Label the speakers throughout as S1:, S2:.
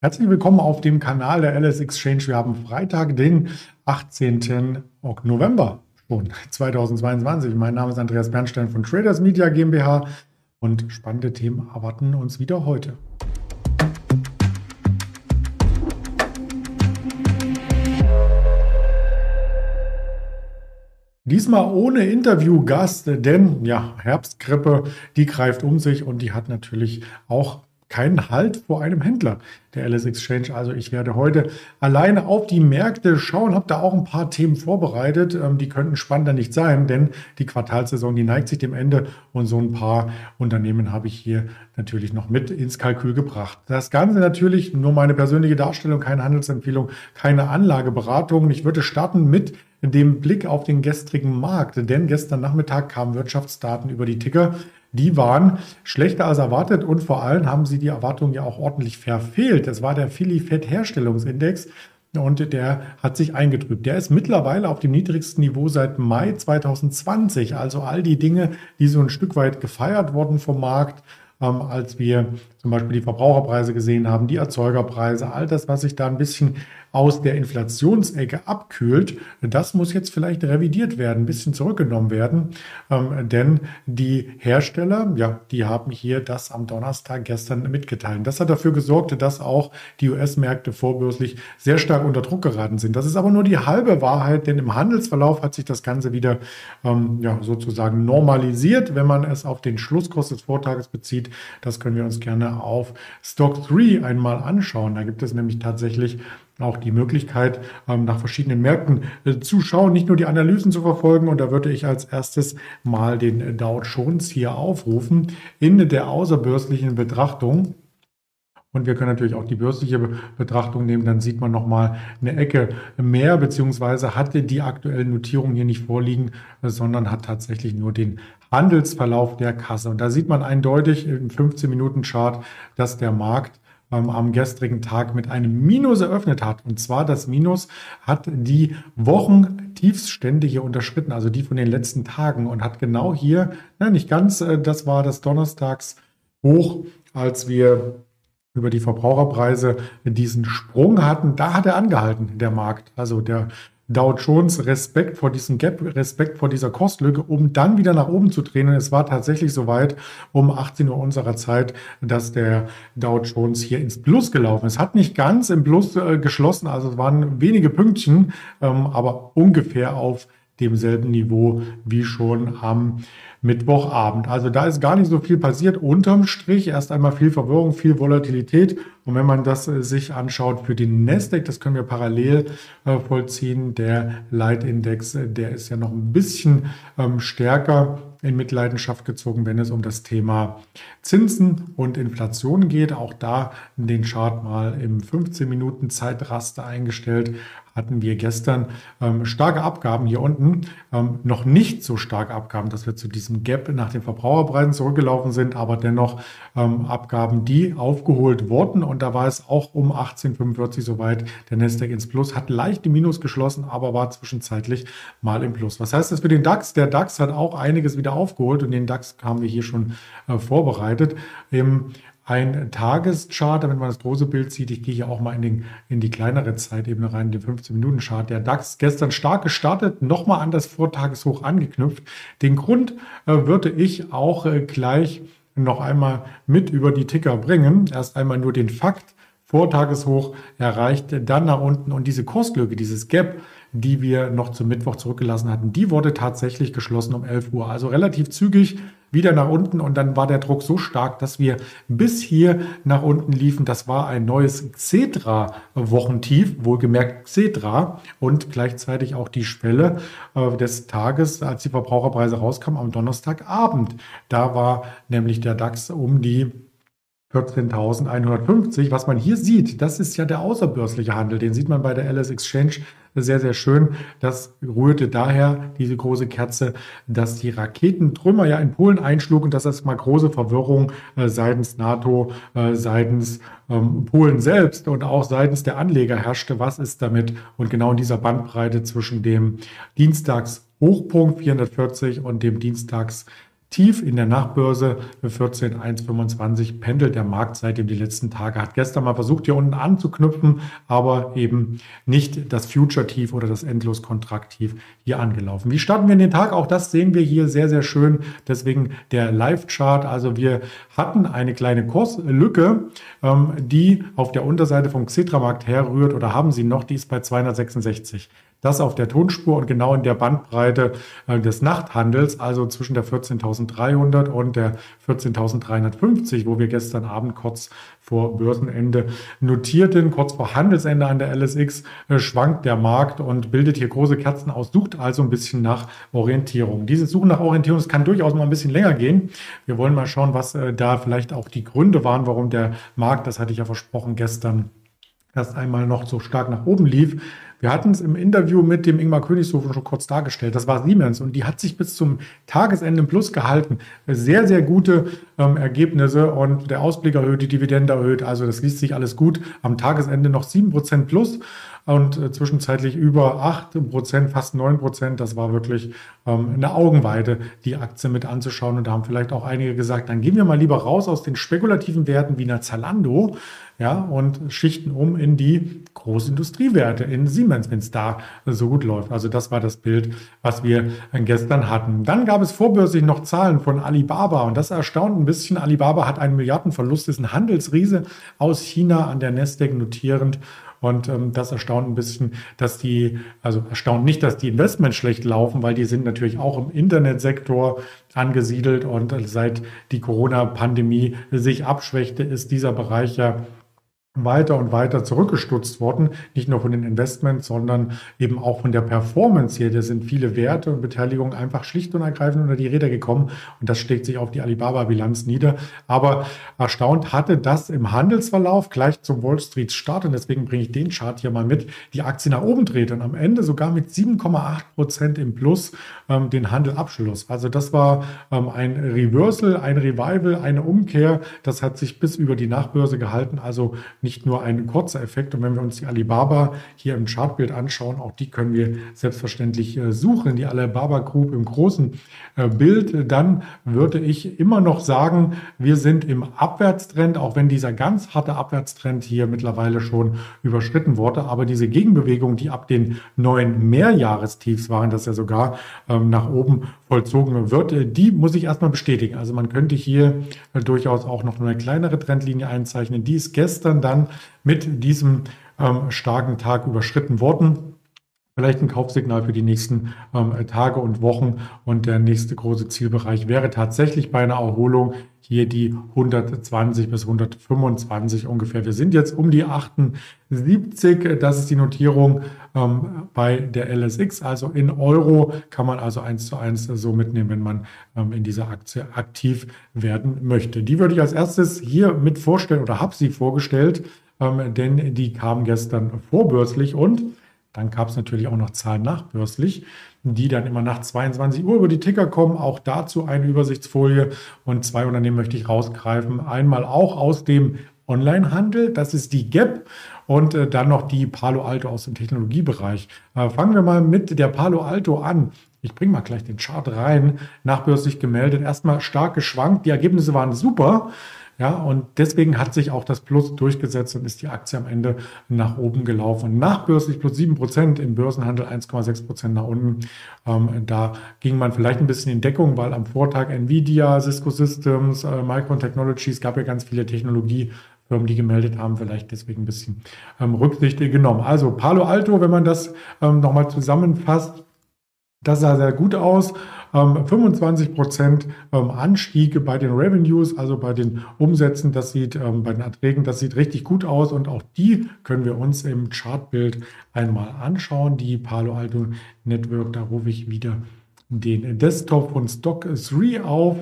S1: Herzlich willkommen auf dem Kanal der LS Exchange. Wir haben Freitag, den 18. November schon 2022. Mein Name ist Andreas Bernstein von Traders Media GmbH und spannende Themen erwarten uns wieder heute. Diesmal ohne Interviewgast, denn ja, Herbstgrippe, die greift um sich und die hat natürlich auch keinen Halt vor einem Händler der LS Exchange. Also ich werde heute alleine auf die Märkte schauen, habe da auch ein paar Themen vorbereitet. Ähm, die könnten spannender nicht sein, denn die Quartalsaison, die neigt sich dem Ende und so ein paar Unternehmen habe ich hier natürlich noch mit ins Kalkül gebracht. Das Ganze natürlich nur meine persönliche Darstellung, keine Handelsempfehlung, keine Anlageberatung. Ich würde starten mit dem Blick auf den gestrigen Markt, denn gestern Nachmittag kamen Wirtschaftsdaten über die Ticker die waren schlechter als erwartet und vor allem haben sie die Erwartungen ja auch ordentlich verfehlt. Das war der Philly Fett Herstellungsindex und der hat sich eingetrübt. Der ist mittlerweile auf dem niedrigsten Niveau seit Mai 2020. Also all die Dinge, die so ein Stück weit gefeiert wurden vom Markt, ähm, als wir zum Beispiel die Verbraucherpreise gesehen haben, die Erzeugerpreise, all das, was sich da ein bisschen aus der Inflationsecke abkühlt, das muss jetzt vielleicht revidiert werden, ein bisschen zurückgenommen werden. Ähm, denn die Hersteller, ja, die haben hier das am Donnerstag gestern mitgeteilt. Das hat dafür gesorgt, dass auch die US-Märkte vorbörslich sehr stark unter Druck geraten sind. Das ist aber nur die halbe Wahrheit, denn im Handelsverlauf hat sich das Ganze wieder ähm, ja, sozusagen normalisiert, wenn man es auf den Schlusskurs des Vortages bezieht. Das können wir uns gerne auf Stock 3 einmal anschauen. Da gibt es nämlich tatsächlich auch die Möglichkeit, ähm, nach verschiedenen Märkten äh, zu schauen, nicht nur die Analysen zu verfolgen. Und da würde ich als erstes mal den Dow Jones hier aufrufen in der außerbörslichen Betrachtung. Und wir können natürlich auch die börsliche Betrachtung nehmen, dann sieht man nochmal eine Ecke mehr, beziehungsweise hatte die aktuellen Notierungen hier nicht vorliegen, sondern hat tatsächlich nur den Handelsverlauf der Kasse. Und da sieht man eindeutig im 15-Minuten-Chart, dass der Markt ähm, am gestrigen Tag mit einem Minus eröffnet hat. Und zwar das Minus hat die Wochentiefststände hier unterschritten, also die von den letzten Tagen und hat genau hier, na, nicht ganz, äh, das war das Donnerstags hoch, als wir über die Verbraucherpreise diesen Sprung hatten. Da hat er angehalten, der Markt. Also der Dow Jones Respekt vor diesem Gap, Respekt vor dieser Kostlücke, um dann wieder nach oben zu drehen. Und es war tatsächlich soweit um 18 Uhr unserer Zeit, dass der Dow Jones hier ins Plus gelaufen ist. Hat nicht ganz im Plus äh, geschlossen, also es waren wenige Pünktchen, ähm, aber ungefähr auf demselben Niveau wie schon am Mittwochabend. Also da ist gar nicht so viel passiert. Unterm Strich erst einmal viel Verwirrung, viel Volatilität. Und wenn man das äh, sich anschaut für den Nasdaq, das können wir parallel äh, vollziehen. Der Leitindex, äh, der ist ja noch ein bisschen ähm, stärker in Mitleidenschaft gezogen, wenn es um das Thema Zinsen und Inflation geht. Auch da den Chart mal im 15 Minuten Zeitraster eingestellt hatten wir gestern ähm, starke Abgaben hier unten. Ähm, noch nicht so starke Abgaben, dass wir zu diesem Gap nach den Verbraucherpreisen zurückgelaufen sind, aber dennoch ähm, Abgaben, die aufgeholt wurden. Und da war es auch um 1845 soweit. Der Nasdaq ins Plus hat leicht im Minus geschlossen, aber war zwischenzeitlich mal im Plus. Was heißt das für den DAX? Der DAX hat auch einiges wieder aufgeholt und den DAX haben wir hier schon äh, vorbereitet. Im ein Tageschart, damit man das große Bild sieht. Ich gehe hier auch mal in, den, in die kleinere Zeitebene rein, den 15-Minuten-Chart. Der DAX gestern stark gestartet, nochmal an das Vortageshoch angeknüpft. Den Grund äh, würde ich auch äh, gleich noch einmal mit über die Ticker bringen. Erst einmal nur den Fakt. Vortageshoch erreicht, dann nach unten und diese Kurslücke, dieses Gap, die wir noch zum Mittwoch zurückgelassen hatten, die wurde tatsächlich geschlossen um 11 Uhr. Also relativ zügig wieder nach unten und dann war der Druck so stark, dass wir bis hier nach unten liefen. Das war ein neues Xetra-Wochentief, wohlgemerkt Xetra und gleichzeitig auch die Schwelle äh, des Tages, als die Verbraucherpreise rauskamen am Donnerstagabend. Da war nämlich der DAX um die 14.150. Was man hier sieht, das ist ja der außerbörsliche Handel. Den sieht man bei der LS Exchange sehr, sehr schön. Das rührte daher, diese große Kerze, dass die Raketentrümmer ja in Polen einschlugen, dass das mal große Verwirrung äh, seitens NATO, äh, seitens ähm, Polen selbst und auch seitens der Anleger herrschte. Was ist damit? Und genau in dieser Bandbreite zwischen dem Dienstags Hochpunkt 440 und dem Dienstags tief in der Nachbörse 14,125 pendelt der Markt seitdem die letzten Tage. Hat gestern mal versucht, hier unten anzuknüpfen, aber eben nicht das Future-Tief oder das Endlos-Kontrakt-Tief hier angelaufen. Wie starten wir in den Tag? Auch das sehen wir hier sehr, sehr schön. Deswegen der Live-Chart. Also wir hatten eine kleine Kurslücke, ähm, die auf der Unterseite vom Xetra-Markt herrührt oder haben sie noch, die ist bei 266. Das auf der Tonspur und genau in der Bandbreite äh, des Nachthandels, also zwischen der 14.300 und der 14.350, wo wir gestern Abend kurz vor Börsenende notierten. Kurz vor Handelsende an der LSX äh, schwankt der Markt und bildet hier große Kerzen aus, sucht also ein bisschen nach Orientierung. Diese Suche nach Orientierung, das kann durchaus mal ein bisschen länger gehen. Wir wollen mal schauen, was äh, da vielleicht auch die Gründe waren, warum der Markt, das hatte ich ja versprochen, gestern erst einmal noch so stark nach oben lief. Wir hatten es im Interview mit dem Ingmar Königshofen schon kurz dargestellt. Das war Siemens und die hat sich bis zum Tagesende im Plus gehalten. Sehr, sehr gute ähm, Ergebnisse und der Ausblick erhöht, die Dividende erhöht. Also das liest sich alles gut. Am Tagesende noch 7% plus und äh, zwischenzeitlich über 8%, fast 9%. Das war wirklich ähm, eine Augenweide, die Aktie mit anzuschauen. Und da haben vielleicht auch einige gesagt, dann gehen wir mal lieber raus aus den spekulativen Werten wie einer Zalando ja, und schichten um in die Großindustriewerte, in Siemens, wenn es da so gut läuft. Also das war das Bild, was wir gestern hatten. Dann gab es vorbörslich noch Zahlen von Alibaba und das erstaunt ein bisschen. Alibaba hat einen Milliardenverlust, ist ein Handelsriese aus China an der Nasdaq notierend und ähm, das erstaunt ein bisschen, dass die, also erstaunt nicht, dass die Investments schlecht laufen, weil die sind natürlich auch im Internetsektor angesiedelt und seit die Corona-Pandemie sich abschwächte, ist dieser Bereich ja weiter und weiter zurückgestutzt worden, nicht nur von den Investments, sondern eben auch von der Performance hier. Da sind viele Werte und Beteiligungen einfach schlicht und ergreifend unter die Räder gekommen und das schlägt sich auf die Alibaba-Bilanz nieder. Aber erstaunt hatte das im Handelsverlauf gleich zum Wall Street Start und deswegen bringe ich den Chart hier mal mit, die Aktie nach oben dreht und am Ende sogar mit 7,8 Prozent im Plus ähm, den Handel abschloss. Also das war ähm, ein Reversal, ein Revival, eine Umkehr. Das hat sich bis über die Nachbörse gehalten. Also nicht nur ein kurzer Effekt. Und wenn wir uns die Alibaba hier im Chartbild anschauen, auch die können wir selbstverständlich äh, suchen, die Alibaba Group im großen äh, Bild, dann würde ich immer noch sagen, wir sind im Abwärtstrend, auch wenn dieser ganz harte Abwärtstrend hier mittlerweile schon überschritten wurde. Aber diese Gegenbewegung, die ab den neuen Mehrjahrestiefs waren, das ja sogar ähm, nach oben vollzogen wird, äh, die muss ich erstmal bestätigen. Also man könnte hier durchaus auch noch eine kleinere Trendlinie einzeichnen. Die ist gestern dann dann mit diesem ähm, starken Tag überschritten worden. Vielleicht ein Kaufsignal für die nächsten ähm, Tage und Wochen. Und der nächste große Zielbereich wäre tatsächlich bei einer Erholung hier die 120 bis 125 ungefähr. Wir sind jetzt um die 78. Das ist die Notierung ähm, bei der LSX. Also in Euro kann man also eins zu eins so mitnehmen, wenn man ähm, in dieser Aktie aktiv werden möchte. Die würde ich als erstes hier mit vorstellen oder habe sie vorgestellt, ähm, denn die kam gestern vorbörslich und dann gab es natürlich auch noch Zahlen nachbörslich, die dann immer nach 22 Uhr über die Ticker kommen. Auch dazu eine Übersichtsfolie und zwei Unternehmen möchte ich rausgreifen. Einmal auch aus dem Onlinehandel, das ist die Gap und äh, dann noch die Palo Alto aus dem Technologiebereich. Äh, fangen wir mal mit der Palo Alto an. Ich bringe mal gleich den Chart rein, nachbörslich gemeldet, erstmal stark geschwankt. Die Ergebnisse waren super. Ja, und deswegen hat sich auch das Plus durchgesetzt und ist die Aktie am Ende nach oben gelaufen. Nachbörslich plus 7 Prozent, im Börsenhandel 1,6 Prozent nach unten. Ähm, da ging man vielleicht ein bisschen in Deckung, weil am Vortag Nvidia, Cisco Systems, äh, Micron Technologies, gab ja ganz viele Technologie Firmen, die gemeldet haben, vielleicht deswegen ein bisschen ähm, Rücksicht genommen. Also Palo Alto, wenn man das ähm, nochmal zusammenfasst, das sah sehr gut aus. 25 ähm, Prozent ähm, Anstieg bei den Revenues, also bei den Umsätzen, das sieht ähm, bei den Erträgen, das sieht richtig gut aus und auch die können wir uns im Chartbild einmal anschauen. Die Palo Alto Network, da rufe ich wieder den Desktop von Stock 3 auf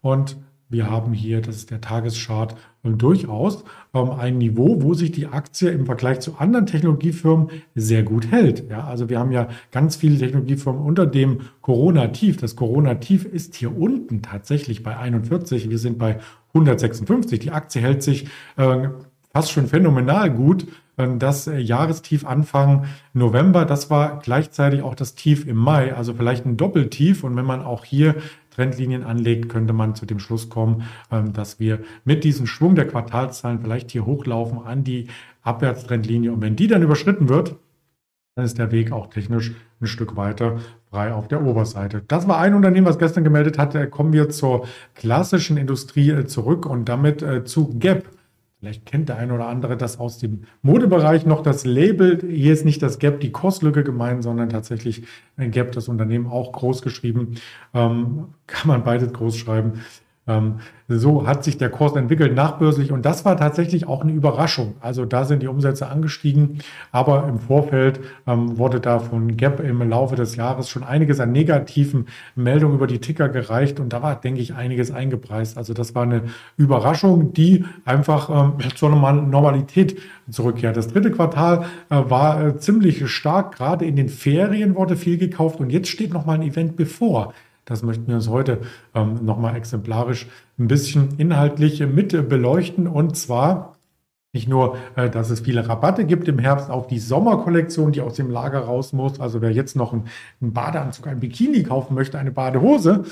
S1: und wir haben hier, das ist der Tageschart, durchaus ähm, ein Niveau, wo sich die Aktie im Vergleich zu anderen Technologiefirmen sehr gut hält. Ja, also wir haben ja ganz viele Technologiefirmen unter dem Corona-Tief. Das Corona-Tief ist hier unten tatsächlich bei 41. Wir sind bei 156. Die Aktie hält sich äh, fast schon phänomenal gut. Ähm, das äh, Jahrestief Anfang November, das war gleichzeitig auch das Tief im Mai, also vielleicht ein Doppeltief. Und wenn man auch hier Trendlinien anlegt, könnte man zu dem Schluss kommen, ähm, dass wir mit diesem Schwung der Quartalszahlen vielleicht hier hochlaufen an die Abwärtstrendlinie. Und wenn die dann überschritten wird, dann ist der Weg auch technisch ein Stück weiter frei auf der Oberseite. Das war ein Unternehmen, was gestern gemeldet hat. Kommen wir zur klassischen Industrie äh, zurück und damit äh, zu Gap. Vielleicht kennt der eine oder andere das aus dem Modebereich noch. Das Label, hier ist nicht das Gap, die Kostlücke gemeint, sondern tatsächlich ein Gap, das Unternehmen auch groß geschrieben. Ähm, kann man beides groß schreiben. Ähm, so hat sich der Kurs entwickelt nachbörslich und das war tatsächlich auch eine Überraschung. Also da sind die Umsätze angestiegen, aber im Vorfeld ähm, wurde da von Gap im Laufe des Jahres schon einiges an negativen Meldungen über die Ticker gereicht und da war, denke ich, einiges eingepreist. Also das war eine Überraschung, die einfach ähm, zur Normalität zurückkehrt. Das dritte Quartal äh, war äh, ziemlich stark, gerade in den Ferien wurde viel gekauft und jetzt steht noch mal ein Event bevor. Das möchten wir uns heute ähm, nochmal exemplarisch ein bisschen inhaltlich mit beleuchten. Und zwar nicht nur, äh, dass es viele Rabatte gibt im Herbst auf die Sommerkollektion, die aus dem Lager raus muss. Also wer jetzt noch einen, einen Badeanzug, ein Bikini kaufen möchte, eine Badehose,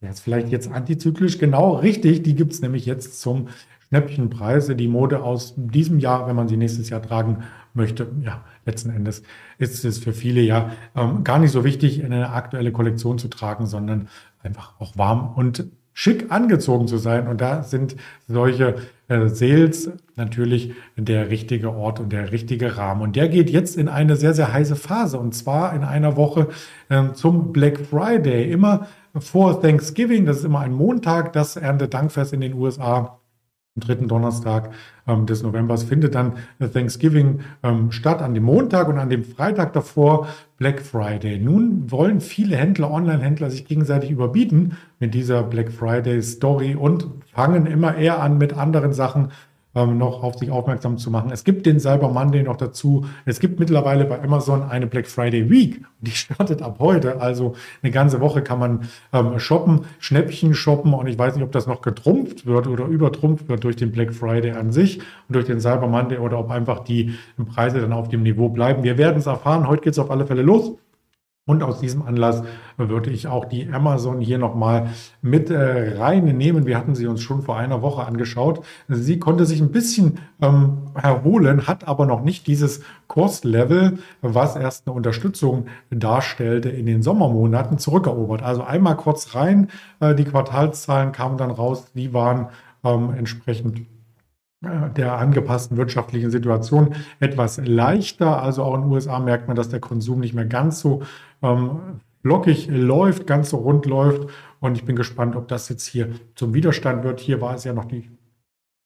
S1: der ist vielleicht jetzt antizyklisch genau richtig. Die gibt es nämlich jetzt zum Schnäppchenpreise. Die Mode aus diesem Jahr, wenn man sie nächstes Jahr tragen möchte, ja, letzten Endes ist es für viele ja ähm, gar nicht so wichtig, eine aktuelle Kollektion zu tragen, sondern einfach auch warm und schick angezogen zu sein. Und da sind solche äh, Sales natürlich der richtige Ort und der richtige Rahmen. Und der geht jetzt in eine sehr, sehr heiße Phase. Und zwar in einer Woche äh, zum Black Friday. Immer vor Thanksgiving, das ist immer ein Montag, das Erntedankfest in den USA am dritten Donnerstag ähm, des Novembers findet dann Thanksgiving ähm, statt, an dem Montag und an dem Freitag davor Black Friday. Nun wollen viele Händler, Online-Händler sich gegenseitig überbieten mit dieser Black Friday Story und fangen immer eher an mit anderen Sachen ähm, noch auf sich aufmerksam zu machen. Es gibt den Cyber Monday noch dazu. Es gibt mittlerweile bei Amazon eine Black Friday Week. Die startet ab heute. Also eine ganze Woche kann man ähm, shoppen, Schnäppchen shoppen. Und ich weiß nicht, ob das noch getrumpft wird oder übertrumpft wird durch den Black Friday an sich und durch den Cyber Monday oder ob einfach die Preise dann auf dem Niveau bleiben. Wir werden es erfahren. Heute geht es auf alle Fälle los. Und aus diesem Anlass würde ich auch die Amazon hier nochmal mit äh, reinnehmen. Wir hatten sie uns schon vor einer Woche angeschaut. Sie konnte sich ein bisschen ähm, erholen, hat aber noch nicht dieses Kurslevel, was erst eine Unterstützung darstellte, in den Sommermonaten zurückerobert. Also einmal kurz rein, äh, die Quartalszahlen kamen dann raus, die waren ähm, entsprechend der angepassten wirtschaftlichen Situation etwas leichter. Also auch in den USA merkt man, dass der Konsum nicht mehr ganz so ähm, lockig läuft, ganz so rund läuft. Und ich bin gespannt, ob das jetzt hier zum Widerstand wird. Hier war es ja noch die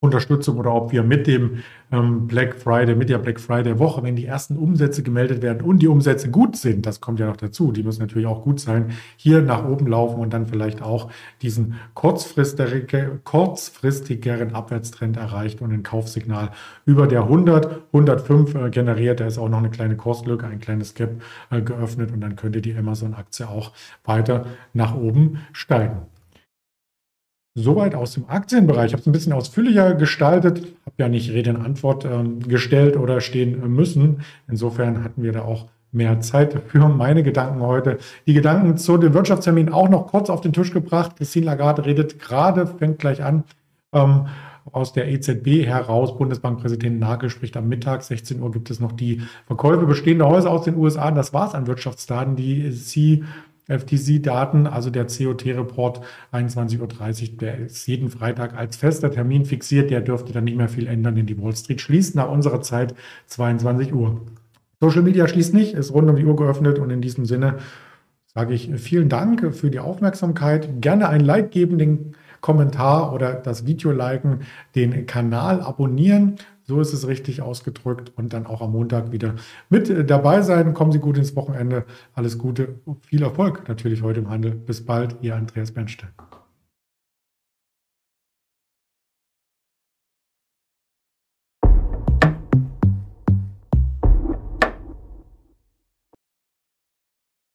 S1: Unterstützung oder ob wir mit dem ähm, Black Friday, mit der Black Friday Woche, wenn die ersten Umsätze gemeldet werden und die Umsätze gut sind, das kommt ja noch dazu, die müssen natürlich auch gut sein, hier nach oben laufen und dann vielleicht auch diesen kurzfristige, kurzfristigeren Abwärtstrend erreicht und ein Kaufsignal über der 100, 105 äh, generiert. Da ist auch noch eine kleine Kurslücke, ein kleines Gap äh, geöffnet und dann könnte die Amazon-Aktie auch weiter nach oben steigen. Soweit aus dem Aktienbereich. Ich habe es ein bisschen ausführlicher gestaltet, habe ja nicht Rede und Antwort ähm, gestellt oder stehen müssen. Insofern hatten wir da auch mehr Zeit für meine Gedanken heute. Die Gedanken zu den Wirtschaftsterminen auch noch kurz auf den Tisch gebracht. Christine Lagarde redet gerade, fängt gleich an. Ähm, aus der EZB heraus. Bundesbankpräsident Nagel spricht am Mittag, 16 Uhr gibt es noch die Verkäufe bestehender Häuser aus den USA. Das war es an Wirtschaftsdaten, die Sie FTC-Daten, also der COT-Report 21.30 Uhr, der ist jeden Freitag als fester Termin fixiert. Der dürfte dann nicht mehr viel ändern, denn die Wall Street schließt nach unserer Zeit 22 Uhr. Social Media schließt nicht, ist rund um die Uhr geöffnet und in diesem Sinne sage ich vielen Dank für die Aufmerksamkeit. Gerne ein Like geben, den Kommentar oder das Video liken, den Kanal abonnieren. So ist es richtig ausgedrückt und dann auch am Montag wieder mit dabei sein. Kommen Sie gut ins Wochenende. Alles Gute, viel Erfolg natürlich heute im Handel. Bis bald, Ihr Andreas Bernstein.